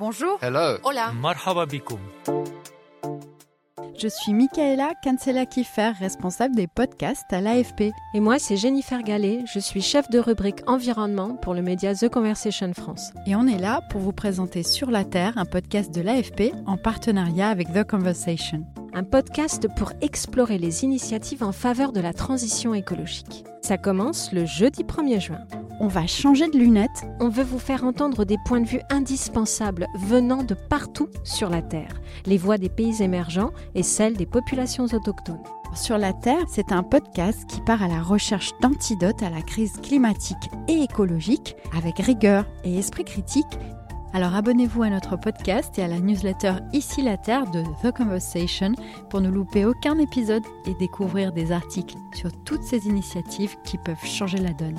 Bonjour. Hello. Hola. Marhaba Je suis Michaela Kansela-Kiffer, responsable des podcasts à l'AFP. Et moi, c'est Jennifer Gallet. Je suis chef de rubrique environnement pour le média The Conversation France. Et on est là pour vous présenter Sur la Terre, un podcast de l'AFP en partenariat avec The Conversation. Un podcast pour explorer les initiatives en faveur de la transition écologique. Ça commence le jeudi 1er juin. On va changer de lunettes. On veut vous faire entendre des points de vue indispensables venant de partout sur la Terre, les voix des pays émergents et celles des populations autochtones. Sur la Terre, c'est un podcast qui part à la recherche d'antidotes à la crise climatique et écologique avec rigueur et esprit critique. Alors abonnez-vous à notre podcast et à la newsletter Ici la Terre de The Conversation pour ne louper aucun épisode et découvrir des articles sur toutes ces initiatives qui peuvent changer la donne.